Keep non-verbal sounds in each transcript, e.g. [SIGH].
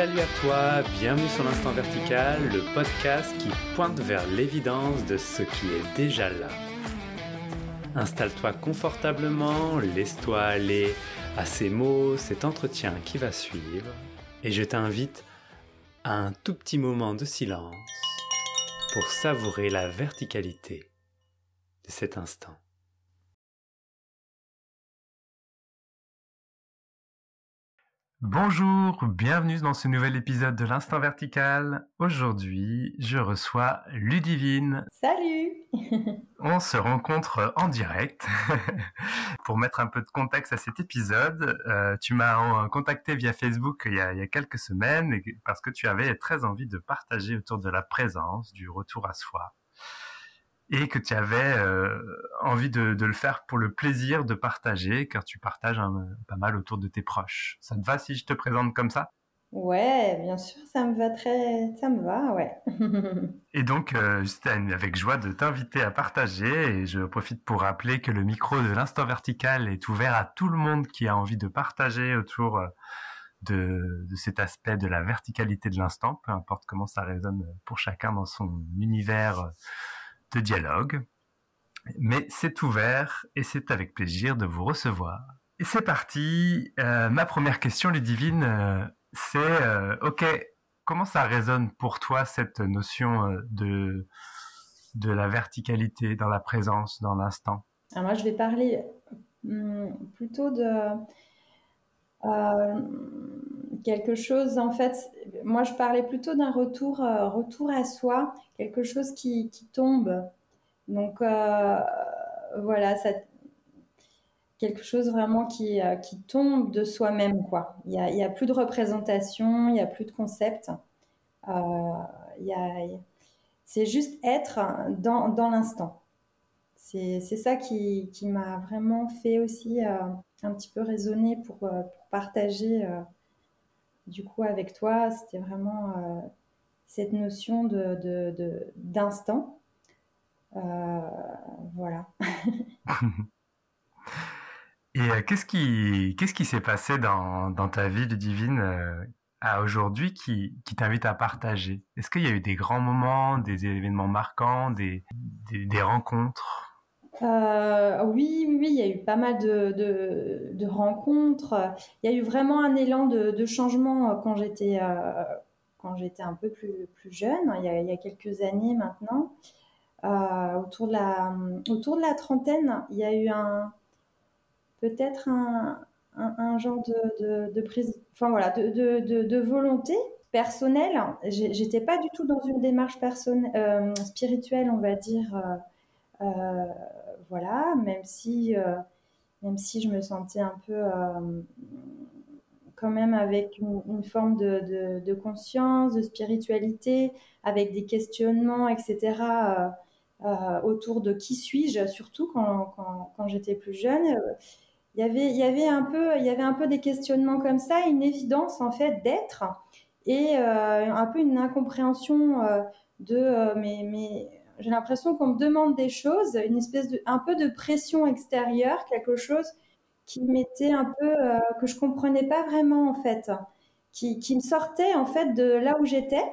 Salut à toi, bienvenue sur l'Instant Vertical, le podcast qui pointe vers l'évidence de ce qui est déjà là. Installe-toi confortablement, laisse-toi aller à ces mots, cet entretien qui va suivre, et je t'invite à un tout petit moment de silence pour savourer la verticalité de cet instant. Bonjour, bienvenue dans ce nouvel épisode de l'Instant Vertical. Aujourd'hui, je reçois Ludivine. Salut [LAUGHS] On se rencontre en direct. [LAUGHS] Pour mettre un peu de contexte à cet épisode, euh, tu m'as contacté via Facebook il y, a, il y, a, quelques semaines parce que tu avais très envie de partager autour de la présence, du retour à soi et que tu avais euh, envie de, de, le faire pour le plaisir de partager, car tu partages un, pas mal autour de tes proches. Ça te va si je te présente comme ça? Ouais, bien sûr, ça me va très, ça me va, ouais. [LAUGHS] et donc, euh, avec joie de t'inviter à partager, et je profite pour rappeler que le micro de l'instant vertical est ouvert à tout le monde qui a envie de partager autour euh, de, de cet aspect de la verticalité de l'instant, peu importe comment ça résonne pour chacun dans son univers de dialogue. Mais c'est ouvert et c'est avec plaisir de vous recevoir. C'est parti. Euh, ma première question, Ludivine, euh, c'est euh, ok, comment ça résonne pour toi cette notion euh, de la verticalité dans la présence, dans l'instant? Moi, je vais parler hum, plutôt de quelque chose en fait moi je parlais plutôt d'un retour euh, retour à soi quelque chose qui, qui tombe. Donc euh, voilà quelque chose vraiment qui, euh, qui tombe de soi-même quoi. Il y a, plus de représentation il y a plus de concept. C'est juste être dans, dans l'instant. C'est ça qui, qui m'a vraiment fait aussi un petit peu résonner pour, pour partager du coup avec toi. C'était vraiment euh, cette notion de d'instant. Euh, voilà. [LAUGHS] Et qu'est-ce qui qu'est-ce qui s'est passé dans, dans ta vie, Ludivine, à aujourd'hui qui, qui t'invite à partager? Est-ce qu'il y a eu des grands moments, des événements marquants, des, des rencontres? Euh, oui, oui, il y a eu pas mal de, rencontres. Il y a eu vraiment un élan de, changement quand j'étais euh, quand j'étais un peu plus plus jeune, il y a, il y a quelques années maintenant. Euh, autour de la autour de la trentaine, il y a eu un peut-être un, un, genre de, de, prise, voilà, de, volonté personnelle. J'étais pas du tout dans une démarche personnelle, euh, spirituelle, on va dire. Euh, euh, voilà, même si, euh, même si je me sentais un peu euh, quand même avec une, forme de, de, conscience, de spiritualité, avec des questionnements, etc. Euh, autour de qui suis-je, surtout quand, quand, quand j'étais plus jeune. Il y avait, il y avait un peu, y avait un peu des questionnements comme ça, une évidence en fait d'être et un peu une incompréhension de mais, mais j'ai l'impression qu'on me demande des choses, une espèce de, un peu de pression extérieure, quelque chose qui m'était un peu, euh, que je comprenais pas vraiment en fait, qui, qui me sortait en fait de là où j'étais,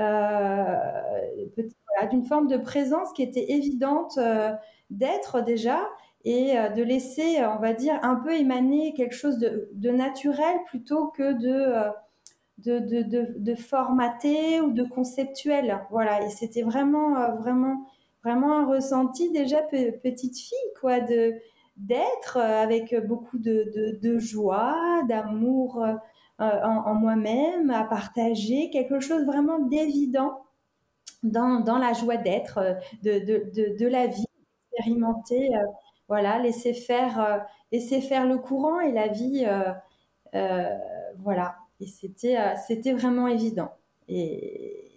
euh, d'une forme de présence qui était évidente euh, d'être déjà et de laisser, on va dire, un peu émaner quelque chose de, naturel plutôt que de de, formaté ou de conceptuel. Voilà, et c'était vraiment, euh, vraiment, vraiment un ressenti déjà pe petite fille, quoi, de d'être euh, avec beaucoup de, de, joie, d'amour euh, en, moi-même, à partager quelque chose vraiment d'évident dans, la joie d'être, de, la vie, expérimenter, voilà, laisser faire, laisser faire le courant et la vie, voilà, et c'était euh, c'était vraiment évident. Et,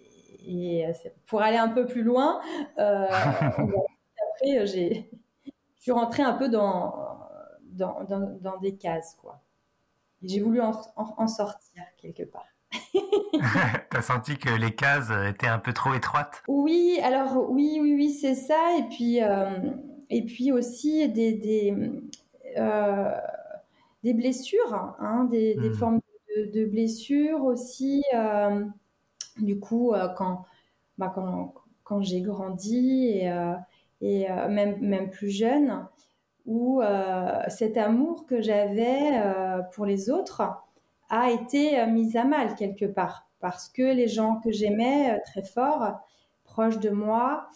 et, pour aller un peu plus loin, euh, [LAUGHS] après j'ai je suis rentrée un peu dans dans, dans, dans des cases quoi. J'ai voulu en, en, en, sortir quelque part. [LAUGHS] T'as senti que les cases étaient un peu trop étroites? Oui, alors oui, oui, oui, c'est ça. Et puis, euh, et puis aussi des, des, euh, des blessures, hein, des, mmh. des formes de, blessures aussi. du coup, quand, bah, quand, quand j'ai grandi et, et même, même plus jeune, où cet amour que j'avais pour les autres a été mis à mal quelque part parce que les gens que j'aimais très fort, proches de moi,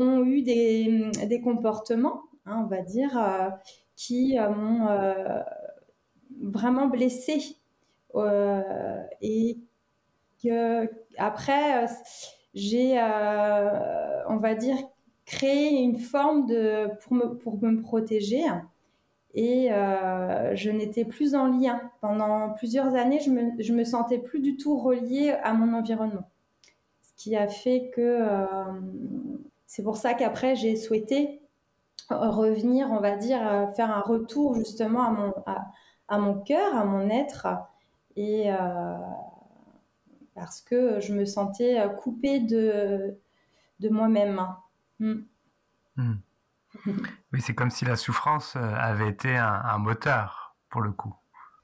ont eu des, comportements, hein, on va dire, euh, qui euh, m'ont euh, vraiment blessée. et que après, j'ai, on va dire, créé une forme de pour me, pour me protéger. Et je n'étais plus en lien. Pendant plusieurs années, je me, je me sentais plus du tout reliée à mon environnement. Ce qui a fait que c'est pour ça qu'après, j'ai souhaité revenir, on va dire, faire un retour justement à mon, à, mon cœur, à mon être, et euh, parce que je me sentais coupée de, de moi-même. Hmm. Hmm. Oui, c'est comme si la souffrance euh, avait été un, moteur, pour le coup.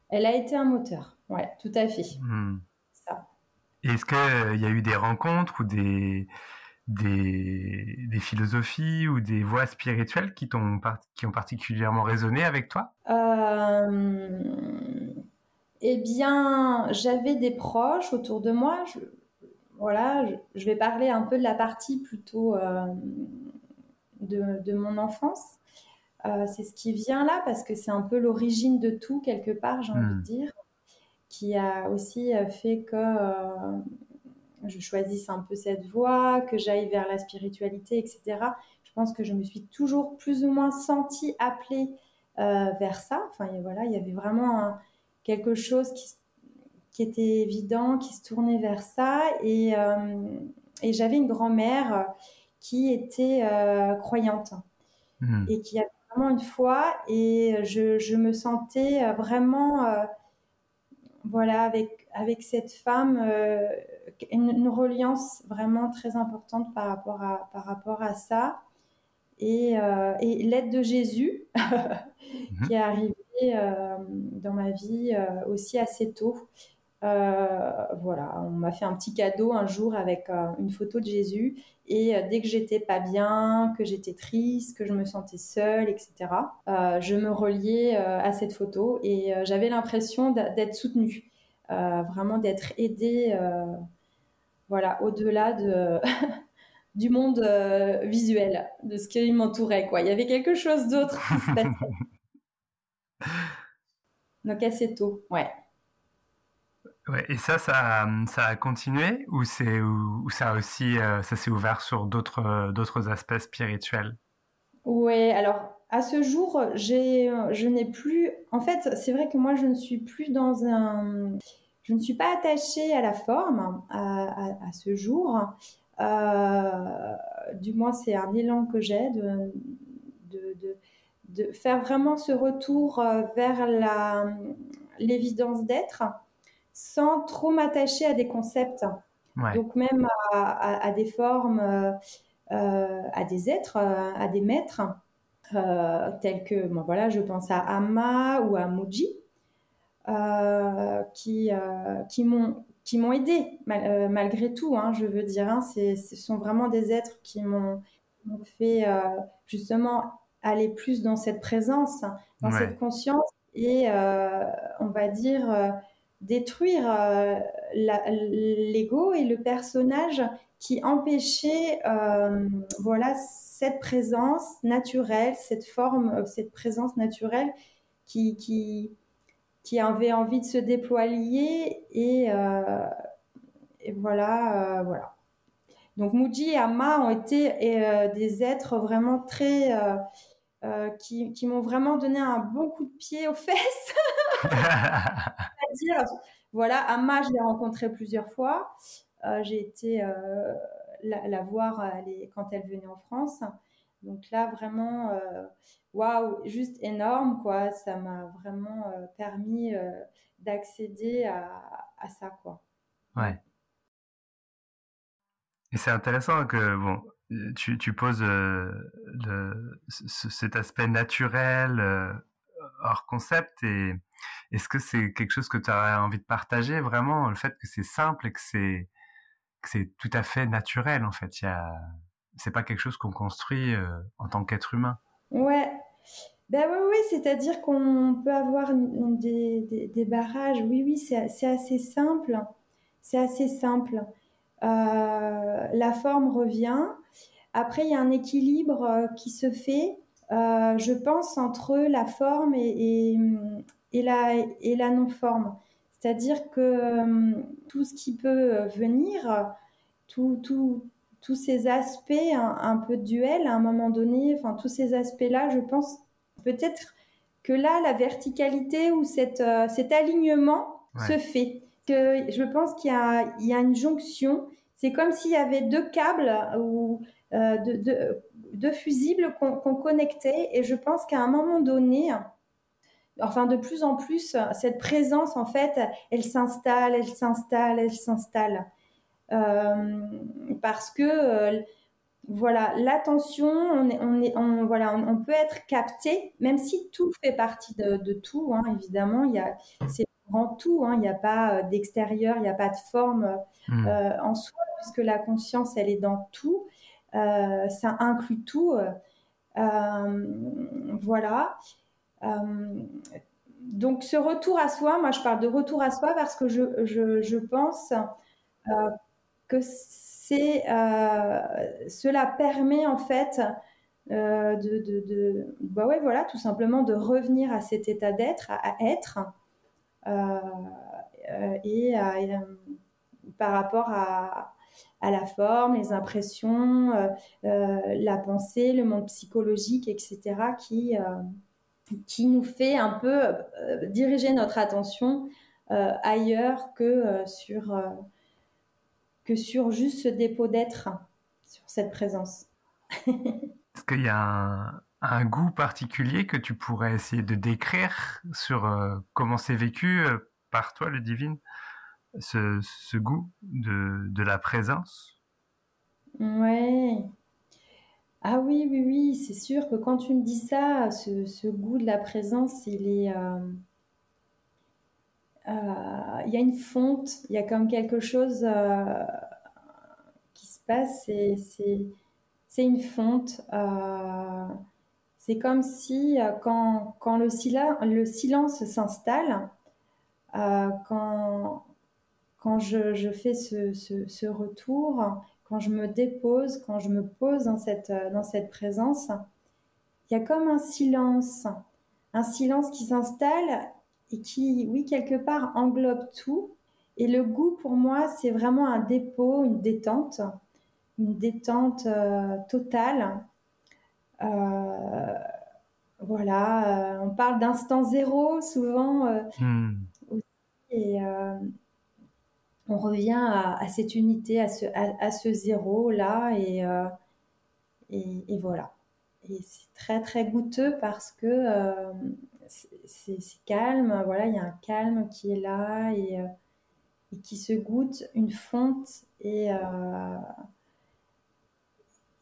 Elle a été un moteur, ouais, tout à fait. Hmm. Est-ce qu'il euh, y a eu des rencontres ou des, des, des, philosophies ou des voies spirituelles qui, t'ont, qui ont particulièrement résonné avec toi? Euh, Eh bien, j'avais des proches autour de moi. Je, voilà, je, vais parler un peu de la partie plutôt euh, de, de, mon enfance. Euh, c'est ce qui vient là parce que c'est un peu l'origine de tout quelque part, j'ai envie de hmm. dire, qui a aussi fait que je choisisse un peu cette voie, que j'aille vers la spiritualité, etc. Je pense que je me suis toujours plus ou moins sentie appelée euh, vers ça. Enfin, voilà, il y avait vraiment quelque chose qui, qui, était évident, qui se tournait vers ça. Et, euh, et j'avais une grand-mère qui était euh, croyante hmm. et qui avait vraiment une foi. Et je, je me sentais vraiment, voilà, avec, avec cette femme une, reliance vraiment très importante par rapport à, par rapport à ça. Et, euh, et l'aide de Jésus, [LAUGHS] mhm. qui est arrivé euh, dans ma vie euh, aussi assez tôt. voilà, on m'a fait un petit cadeau un jour avec une photo de Jésus. Et dès que j'étais pas bien, que j'étais triste, que je me sentais seule, etc., je me reliais à cette photo et j'avais l'impression d'être soutenue, vraiment d'être aidée voilà, au-delà de, [LAUGHS] du monde euh, visuel, de ce qui m'entourait. Quoi. Il y avait quelque chose d'autre qui se passait. [LAUGHS] Donc assez tôt, ouais. Ouais, et ça, ça, ça a continué ou c'est ou, ça aussi euh, ça s'est ouvert sur d'autres d'autres aspects spirituels? Oui, alors à ce jour, j'ai je n'ai plus. En fait, c'est vrai que moi, je ne suis plus dans un je ne suis pas attachée à la forme à, ce jour. Euh, du moins, c'est un élan que j'ai de, de, faire vraiment ce retour euh, vers l'évidence d'être sans trop m'attacher à des concepts. Donc même à, des formes, euh, à des êtres, à des maîtres, tels que, bon, voilà, je pense à Amma ou à Muji. Euh, qui, euh, qui m'ont qui m'ont aidé euh, malgré tout, hein, je veux dire. Hein, ce sont vraiment des êtres qui m'ont fait justement aller plus dans cette présence, dans cette conscience et on va dire détruire l'ego et le personnage qui empêchait voilà cette présence naturelle, cette forme, cette présence naturelle qui, qui, qui avait envie de se déployer et, euh, voilà, euh, voilà. Donc Muji et Amma ont été euh, des êtres vraiment très qui, qui m'ont vraiment donné un bon coup de pied aux fesses. [LAUGHS] C'est-à-dire, voilà, Amma, je l'ai rencontrée plusieurs fois. J'ai été la, la, voir quand elle venait en France. Donc là, vraiment, waouh, juste énorme, quoi. Ça m'a vraiment euh, permis euh, d'accéder à, à, ça, quoi. Ouais. Et c'est intéressant que, bon, tu, tu poses euh, cet aspect naturel hors concept et Est-ce que c'est quelque chose que tu aurais envie de partager vraiment, le fait que c'est simple et que c'est que c'est tout à fait naturel en fait? Il y a, c'est pas quelque chose qu'on construit en tant qu'être humain. Ouais, ben oui, oui, c'est-à-dire qu'on peut avoir des, des, barrages. Oui, oui, c'est assez simple. C'est assez simple. Euh, la forme revient. Après, il y a un équilibre euh, qui se fait, euh, je pense, entre la forme et, et, la, et la non-forme. C'est-à-dire que tout ce qui peut venir, tout, tout, tous ces aspects un, un, peu de duel à un moment donné, enfin tous ces aspects-là, je pense peut-être que là, la verticalité ou cet alignement se fait. Que je pense qu'il y, y, a une jonction c'est comme s'il y avait deux câbles ou euh, deux, fusibles qu'on connectait. Et je pense qu'à un moment donné, enfin de plus en plus, cette présence, en fait, elle s'installe, elle s'installe, elle s'installe. Euh, parce que euh, voilà, l'attention, on, on, est, on, voilà, on, peut être capté, même si tout fait partie de, tout, hein, évidemment. Il y a, c'est grand tout, hein, il n'y a pas d'extérieur, il n'y a pas de forme hmm. en soi puisque la conscience, elle est dans tout. Euh, ça inclut tout. Euh, voilà. Euh, donc ce retour à soi, moi je parle de retour à soi parce que je, je, pense que c'est cela permet en fait de, de, de, bah ouais voilà tout simplement de revenir à cet état d'être, à, être et, par rapport à, à la forme, les impressions, euh, euh, la pensée, le monde psychologique, etc., qui, euh, qui nous fait un peu diriger notre attention ailleurs que, sur, que sur juste ce dépôt d'être, sur cette présence. [LAUGHS] Est-ce qu'il y a un, goût particulier que tu pourrais essayer de décrire sur comment c'est vécu par toi, le divine ce, goût de, la présence? Ouais. Ah oui, oui, oui, c'est sûr que quand tu me dis ça, ce, goût de la présence, il est... Euh, euh, il y a une fonte, il y a comme quelque chose euh, qui se passe, c'est une fonte. c'est comme si quand, le, le silence s'installe, quand, quand je, fais ce, retour, quand je me dépose, quand je me pose dans cette, dans cette présence, il y a comme un silence, un silence qui s'installe et qui, oui, quelque part englobe tout. Et le goût, pour moi, c'est vraiment un dépôt, une détente, une détente euh, totale. Euh, voilà, euh, on parle d'instant zéro souvent. Hmm. Et, on revient à, cette unité, à ce, à, ce zéro-là, et, et, voilà. Et c'est très, très goûteux parce que c'est calme, voilà, il y a un calme qui est là et, euh, qui se goûte, une fonte, et,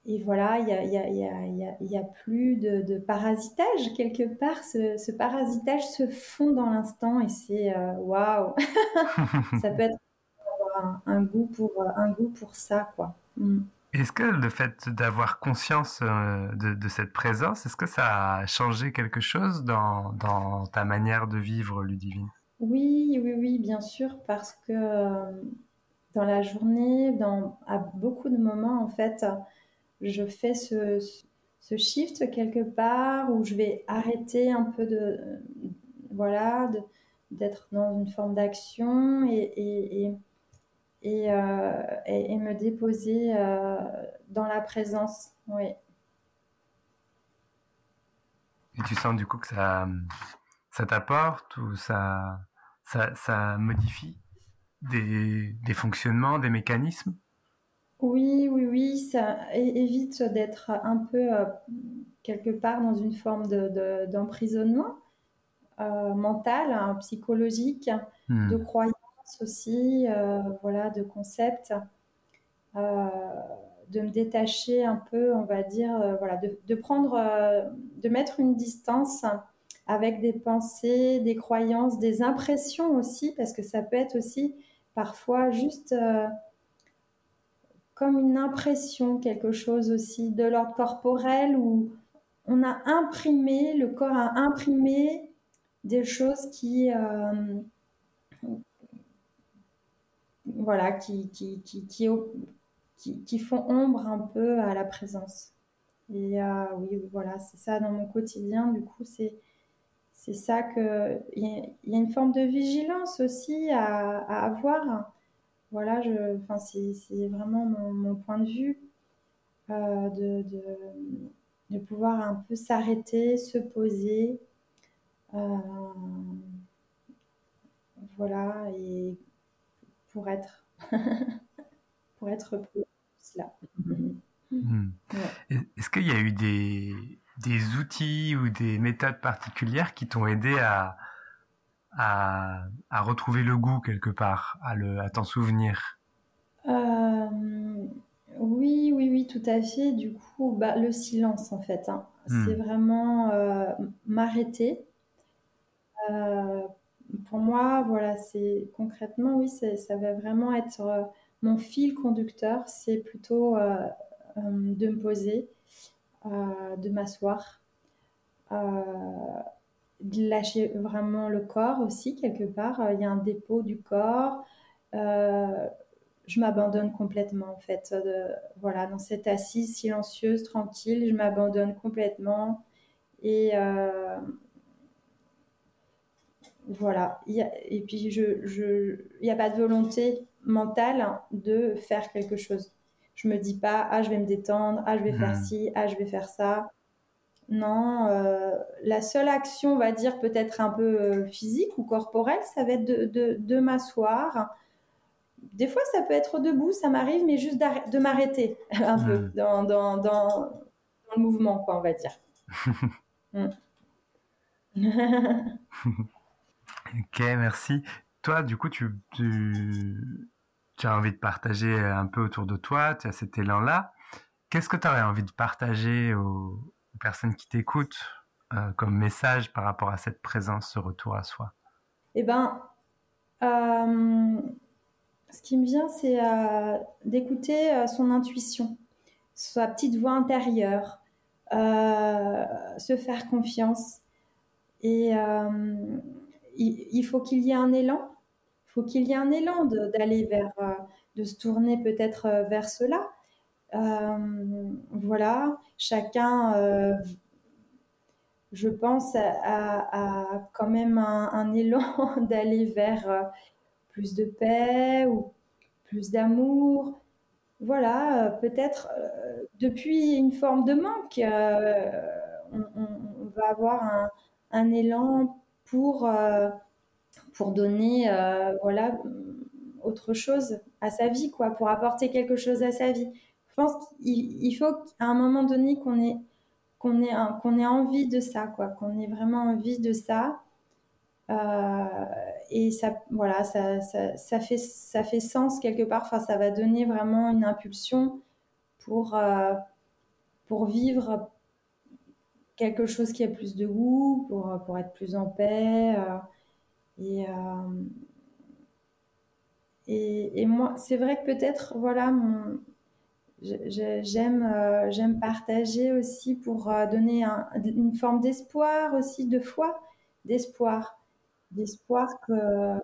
et voilà, il n'y a, y a, y a, y a, plus de, parasitage quelque part. Ce, parasitage se fond dans l'instant et c'est waouh! [LAUGHS] Ça peut être un, goût pour euh, un goût pour ça quoi. Mm. Est-ce que le fait d'avoir conscience euh, de, cette présence, est-ce que ça a changé quelque chose dans, ta manière de vivre Ludivine? Oui, oui, oui, bien sûr, parce que euh, dans la journée, dans, à beaucoup de moments, en fait, je fais ce, shift quelque part où je vais arrêter un peu de, voilà, d'être dans une forme d'action et, et, et, me déposer euh, dans la présence. Oui. Et tu sens du coup que ça, ça t'apporte ou ça, ça, ça modifie des, des, fonctionnements, des mécanismes? Oui, oui, oui, ça évite d'être un peu euh, quelque part dans une forme d'emprisonnement de, mental, hein, psychologique, hmm. de croyance aussi, euh, voilà, de concepts, euh, de me détacher un peu, on va dire, euh, voilà, de, prendre, de mettre une distance avec des pensées, des croyances, des impressions aussi, parce que ça peut être aussi parfois juste comme une impression, quelque chose aussi de l'ordre corporel où on a imprimé, le corps a imprimé des choses qui, voilà, qui, qui, qui, qui, font ombre un peu à la présence. Et euh, oui, voilà, c'est ça dans mon quotidien. Du coup, c'est c'est ça que il y, a une forme de vigilance aussi à, avoir. Voilà, je, enfin, c'est vraiment mon, point de vue euh, de, de, de, pouvoir un peu s'arrêter, se poser. Euh, voilà, et [LAUGHS] pour être, pour être plus là. Est-ce qu'il y a eu des, des outils ou des méthodes particulières qui t'ont aidé à, à, à, retrouver le goût quelque part, à, le, à t'en souvenir? Euh, Oui, oui, oui, tout à fait. Du coup, bah, le silence en fait. Hein. Hmm. C'est vraiment euh, m'arrêter. Euh, pour moi, voilà, c'est concrètement, oui, ça va vraiment être mon fil conducteur. C'est plutôt de me poser euh, de m'asseoir, euh, de lâcher vraiment le corps aussi quelque part. Il y a un dépôt du corps. Euh, je m'abandonne complètement en fait. voilà, dans cette assise silencieuse, tranquille, je m'abandonne complètement. Et voilà. et puis, je, il n'y a pas de volonté mentale de faire quelque chose. Je me dis pas, ah, je vais me détendre, ah, je vais faire hmm. ci, ah, je vais faire ça. Non, euh, la seule action, on va dire peut-être un peu euh, physique ou corporelle, ça va être de, de, m'asseoir. Des fois, ça peut être debout, ça m'arrive, mais juste de m'arrêter [LAUGHS] un peu hmm. dans, dans, dans, le mouvement, quoi, on va dire. [LAUGHS] Hmm. [LAUGHS] ok, merci. Toi, du coup, tu, as envie de partager un peu autour de toi, tu as cet élan-là. Qu'est-ce que tu aurais envie de partager aux, personnes qui t'écoutent euh, comme message par rapport à cette présence, ce retour à soi? Eh ben, euh, ce qui me vient, c'est euh, d'écouter son intuition, sa petite voix intérieure, se faire confiance. Et il faut qu'il y ait un élan faut qu'il y ait un élan d'aller vers, euh, de se tourner peut-être euh, vers cela. Euh, voilà, chacun, je pense, a, quand même un, élan [LAUGHS] d'aller vers plus de paix ou plus d'amour. Voilà, peut-être depuis une forme de manque, on, va avoir un, un élan pour pour donner euh, voilà autre chose à sa vie quoi pour apporter quelque chose à sa vie. Je pense qu'il faut qu'à un moment donné qu'on ait qu'on ait ait envie de ça quoi qu'on ait vraiment envie de ça. Euh, et ça voilà ça, ça, fait ça fait sens quelque part. Enfin ça va donner vraiment une impulsion pour euh, pour vivre quelque chose qui a plus de goût pour pour être plus en paix et, euh, et, et, moi, c'est vrai que peut-être, voilà, mon, j'aime euh, j'aime partager aussi pour euh, donner une forme d'espoir aussi, de foi, d'espoir, d'espoir que,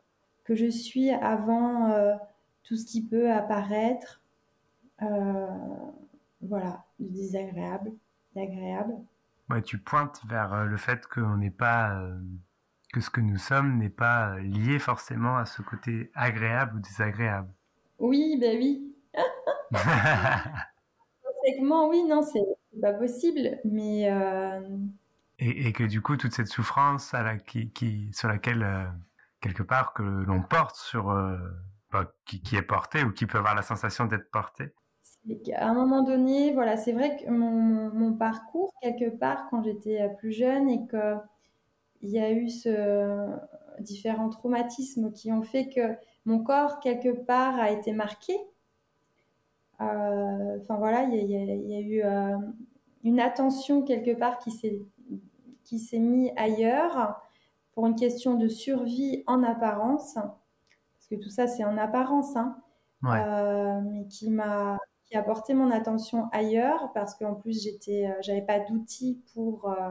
que je suis avant tout ce qui peut apparaître, voilà, de désagréable, d'agréable. Ouais, tu pointes vers le fait qu'on n'est pas que ce que nous sommes n'est pas lié forcément à ce côté agréable ou désagréable. Oui, ben oui. [LAUGHS] Oui, non, c'est pas possible, mais. Euh, et, que du coup, toute cette souffrance à la, qui, qui, sur laquelle, euh, quelque part, que l'on porte sur. Euh, bah, qui, qui, est porté ou qui peut avoir la sensation d'être porté. À un moment donné, voilà, c'est vrai que mon, mon, parcours, quelque part, quand j'étais plus jeune et que il y a eu ce, différents traumatismes qui ont fait que mon corps, quelque part, a été marqué. Euh, enfin voilà, il y, a eu euh, une attention quelque part qui s'est qui s'est mis ailleurs pour une question de survie en apparence, parce que tout ça c'est en apparence, hein, euh, mais qui m'a qui a porté mon attention ailleurs parce qu'en plus j'étais, euh, j'avais pas d'outils pour euh,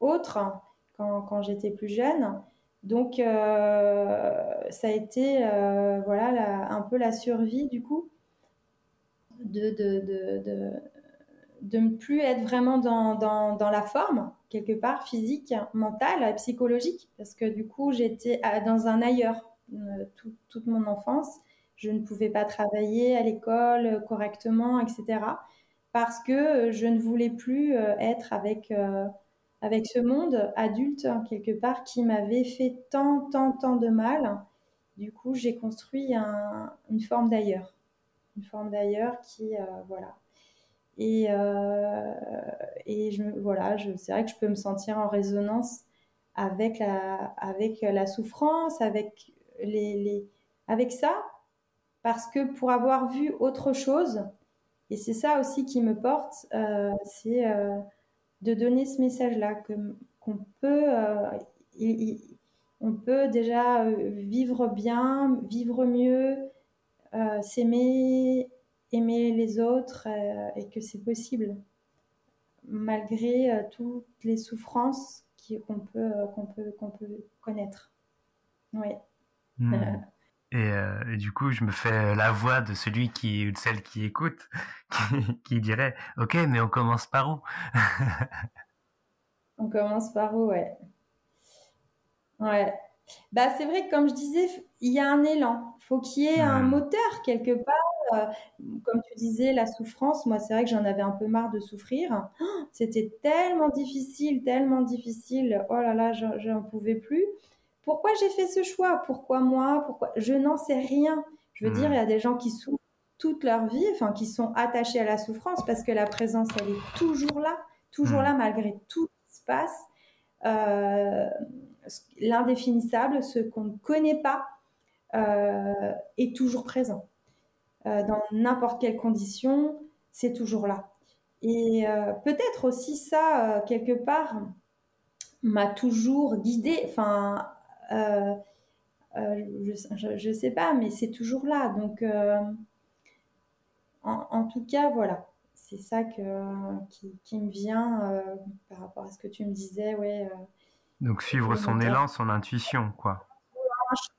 autre quand, quand j'étais plus jeune. Donc ça a été voilà un peu la survie du coup de, de, de, de ne plus être vraiment dans, dans, dans, la forme, quelque part, physique, mentale, psychologique, parce que du coup, j'étais dans un ailleurs euh, toute mon enfance. Je ne pouvais pas travailler à l'école euh, correctement, etc. Parce que je ne voulais plus euh, être avec, avec ce monde adulte, quelque part, qui m'avait fait tant, tant, tant de mal. Du coup, j'ai construit un, une forme d'ailleurs. Une forme d'ailleurs qui, voilà, et, euh, et je, voilà, c'est vrai que je peux me sentir en résonance avec la, avec la souffrance, avec, les, avec ça, parce que pour avoir vu autre chose, et c'est ça aussi qui me porte, euh, c'est euh, de donner ce message-là, qu'on peut, euh, on peut déjà vivre bien, vivre mieux, s'aimer, aimer les autres et que c'est possible malgré toutes les souffrances qu'on peut, qu'on peut, qu'on peut connaître. Oui. Mmh. [LAUGHS] Et, euh, et, du coup, je me fais la voix de celui qui ou de celle qui écoute, [LAUGHS] qui, qui dirait Ok, mais on commence par où? On commence par où, ouais. Ouais. Bah, c'est vrai que, comme je disais, il y a un élan. faut qu'il y ait un moteur quelque part euh, comme tu disais, la souffrance, moi, c'est vrai que j'en avais un peu marre de souffrir. C'était tellement difficile, tellement difficile. Oh là là, j'en pouvais plus. Pourquoi j'ai fait ce choix? Pourquoi moi? Pourquoi? Je n'en sais rien. Je veux dire, il y a des gens qui souffrent toute leur vie, enfin, qui sont attachés à la souffrance parce que la présence, elle est toujours là, toujours là malgré tout ce qui se passe. Euh, L'indéfinissable, ce qu'on ne connaît pas, euh, est toujours présent. Euh, dans n'importe quelle condition, c'est toujours là. Et peut-être aussi ça, quelque part, m'a toujours guidée. Enfin, je ne sais pas, mais c'est toujours là. Donc, en, en, tout cas, voilà. C'est ça que, qui, qui, me vient par rapport à ce que tu me disais. Ouais, Donc, suivre son élan, son intuition, quoi.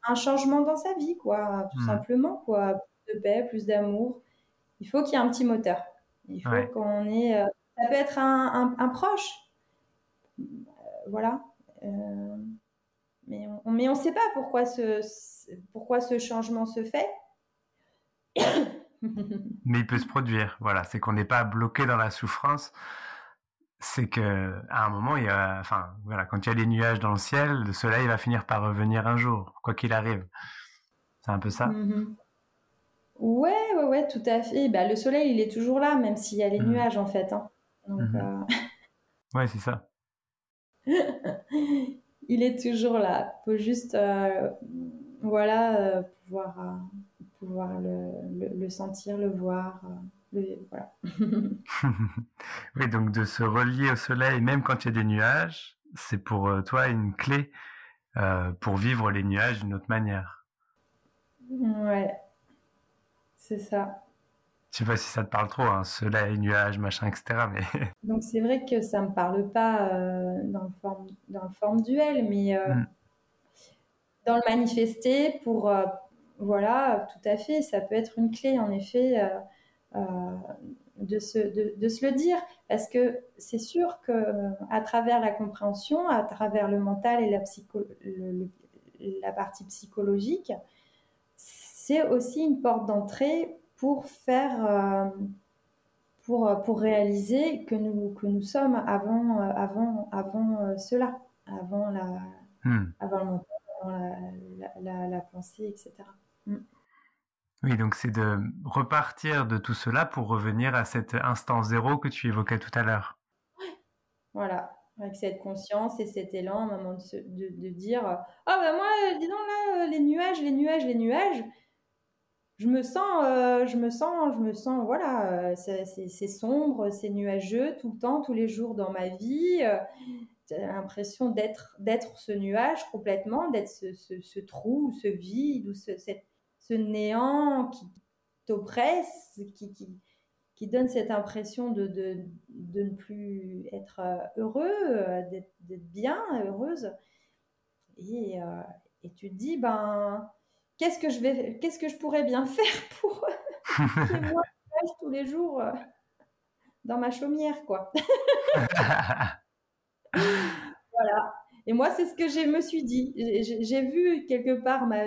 Un, un, changement dans sa vie, quoi, tout mmh. simplement, quoi de paix, plus d'amour. Il faut qu'il y ait un petit moteur. Il faut ouais. qu'on ait. Euh, ça peut être un, un, un proche. Euh, voilà. Euh, mais on mais ne sait pas pourquoi ce, pourquoi ce changement se fait. [COUGHS] mais il peut se produire. Voilà. C'est qu'on n'est pas bloqué dans la souffrance. C'est que à un moment, il y a, enfin, voilà, quand il y a des nuages dans le ciel, le soleil va finir par revenir un jour, quoi qu'il arrive. C'est un peu ça. Mm -hmm. Ouais, ouais, ouais, tout à fait. Bah, le soleil, il est toujours là, même s'il y a les mmh. nuages, en fait. Hein. Donc, mmh. euh... [LAUGHS] Ouais, c'est ça. [LAUGHS] il est toujours là. Il faut juste, euh, voilà, euh, pouvoir, euh, pouvoir le, le, le, sentir, le voir. Le, voilà. [LAUGHS] [LAUGHS] oui, donc de se relier au soleil, même quand il y a des nuages, c'est pour toi une clé pour vivre les nuages d'une autre manière. Ouais, c'est ça. Je sais pas si ça te parle trop, hein, soleil, nuages, machin, etc. Mais... [LAUGHS] Donc c'est vrai que ça me parle pas euh, dans, le forme, dans le forme duel, mais euh, mm. dans le manifester, pour euh, voilà, tout à fait, ça peut être une clé en effet de, se, de, de, se le dire, parce que c'est sûr que à travers la compréhension, à travers le mental et la, psycho, le, la partie psychologique, c'est aussi une porte d'entrée pour faire, euh, pour, pour réaliser que nous, que nous sommes avant, euh, avant, avant euh, cela, avant, la, hmm. avant le mental, avant la, la, pensée, etc. Hmm. Oui, donc c'est de repartir de tout cela pour revenir à cet instant zéro que tu évoquais tout à l'heure. Voilà, avec cette conscience et cet élan, un moment de, de, de dire Ah, oh, ben moi, dis donc là, les nuages, les nuages, les nuages je me sens, euh, je me sens, je me sens, voilà, euh, c'est sombre, c'est nuageux tout le temps, tous les jours dans ma vie. Euh, l'impression d'être ce nuage complètement, d'être ce, trou, ce vide ou ce, ce néant qui t'oppresse, qui, qui, donne cette impression de, de, de ne plus être euh, heureux, d'être bien, heureuse. Et, tu te dis, ben, qu'est-ce que je vais, qu'est-ce que je pourrais bien [LAUGHS] faire pour moi tous les jours dans ma chaumière, quoi. [LAUGHS] voilà. Et moi, c'est ce que je me suis dit. J'ai vu quelque part ma,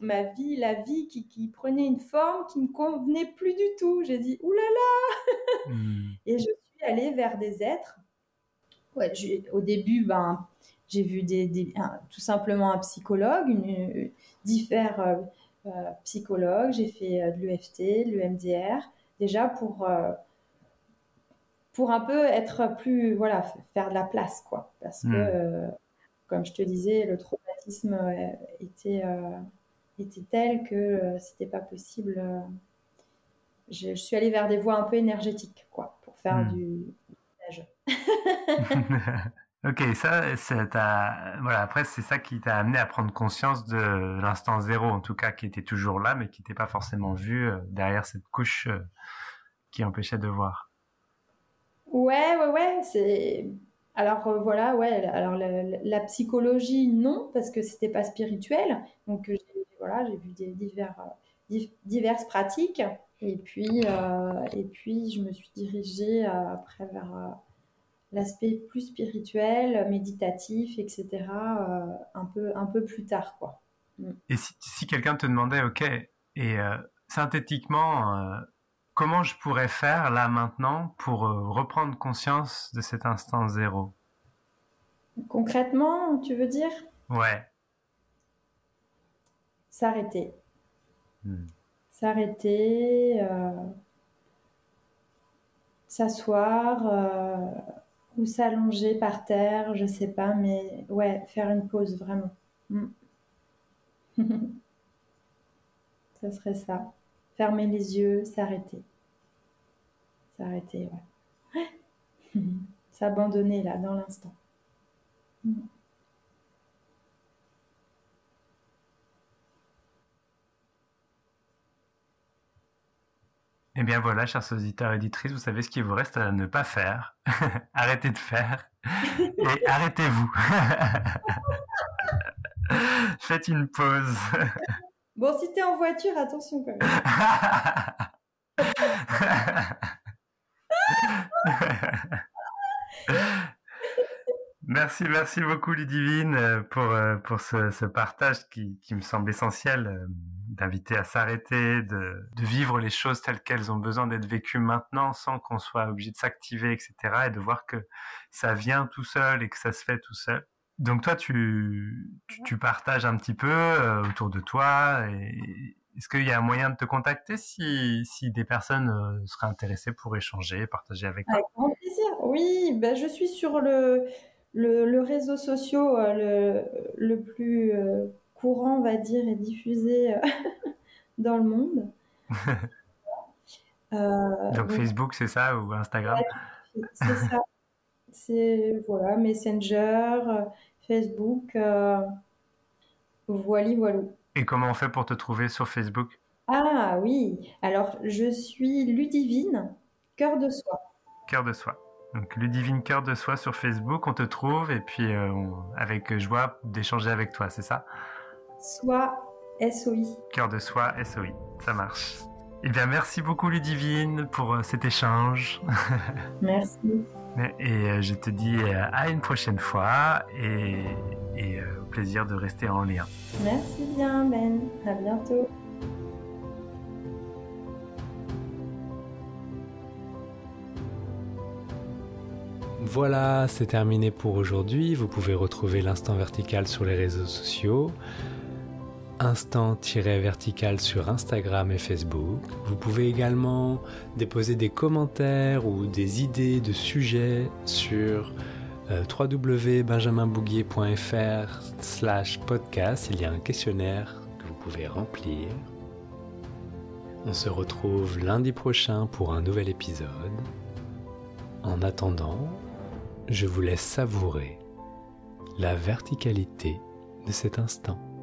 ma vie, la vie qui, qui, prenait une forme qui ne me convenait plus du tout. J'ai dit, oulala hmm. Et je suis allée vers des êtres. Ouais, au début, ben, j'ai vu des, tout simplement un psychologue, une, divers euh, euh, psychologues. J'ai fait euh, de l'UFT, de l'UMDR, déjà pour pour un peu être plus, voilà, faire de la place, quoi. Parce que, hmm. euh, comme je te disais, le traumatisme euh, était, euh, était tel que c'était pas possible. Je, suis allée vers des voies un peu énergétiques, quoi, pour faire hmm. du, du [LAUGHS] [LAUGHS] ok, ça, voilà. Après, c'est ça qui t'a amené à prendre conscience de l'instant zéro, en tout cas, qui était toujours là, mais qui n'était pas forcément vu derrière cette couche qui empêchait de voir. Ouais, ouais, ouais. C'est alors euh, voilà, ouais. Alors la, psychologie, non, parce que c'était pas spirituel. Donc euh, voilà, j'ai vu divers, euh, diverses pratiques. Et puis, et puis, je me suis dirigée après vers l'aspect plus spirituel, méditatif, etc. un peu, un peu plus tard, quoi. Mm. Et si, si quelqu'un te demandait, ok, et synthétiquement comment je pourrais faire là maintenant pour euh, reprendre conscience de cet instant zéro? Concrètement, tu veux dire? Ouais. S'arrêter. Hmm. S'arrêter, euh, s'asseoir euh, ou s'allonger par terre, je sais pas, mais ouais, faire une pause vraiment. Hmm. [LAUGHS] ça serait ça fermer les yeux, s'arrêter. S'arrêter, ouais. [GASPS] S'abandonner là, dans l'instant. Eh bien voilà, chers auditeurs et auditrices, vous savez ce qu'il vous reste à ne pas faire. [LAUGHS] arrêtez de faire [LAUGHS] et arrêtez-vous. [LAUGHS] Faites une pause. Bon, si t'es en voiture, attention quand même. merci, merci beaucoup Ludivine pour, euh, pour ce, partage qui, qui, me semble essentiel, euh, d'inviter à s'arrêter, de, de, vivre les choses telles qu'elles ont besoin d'être vécues maintenant sans qu'on soit obligé de s'activer, etc. et de voir que ça vient tout seul et que ça se fait tout seul. Donc toi, tu, tu, partages un petit peu euh, autour de toi. Est-ce qu'il y a un moyen de te contacter si, si des personnes euh, seraient intéressées pour échanger, partager avec toi? Avec grand plaisir. Oui, ben, je suis sur le, le, réseau social euh, le, le plus courant, on va dire, et diffusé [LAUGHS] dans le monde. [LAUGHS] donc, Facebook, c'est ça, ou Instagram? C'est ça. C'est voilà, Messenger, euh, Facebook, euh, voilà, voilà. Et comment on fait pour te trouver sur Facebook? Ah oui, alors je suis Ludivine, cœur de soi. Cœur de soi. Donc Ludivine Cœur de Soi sur Facebook, on te trouve et puis euh, avec joie d'échanger avec toi, c'est ça? Soit SOI. Cœur de Soi SOI, ça marche. Eh bien, merci beaucoup Ludivine pour cet échange. [LAUGHS] Merci. Et euh, je te dis euh, à une prochaine fois et, euh, au plaisir de rester en lien. Merci bien Ben, à bientôt. Voilà, c'est terminé pour aujourd'hui. Vous pouvez retrouver l'instant vertical sur les réseaux sociaux instant-vertical sur Instagram et Facebook. Vous pouvez également déposer des commentaires ou des idées de sujets sur euh, www.benjaminbouguier.fr slash podcast. Il y a un questionnaire que vous pouvez remplir. On se retrouve lundi prochain pour un nouvel épisode. En attendant, je vous laisse savourer la verticalité de cet instant.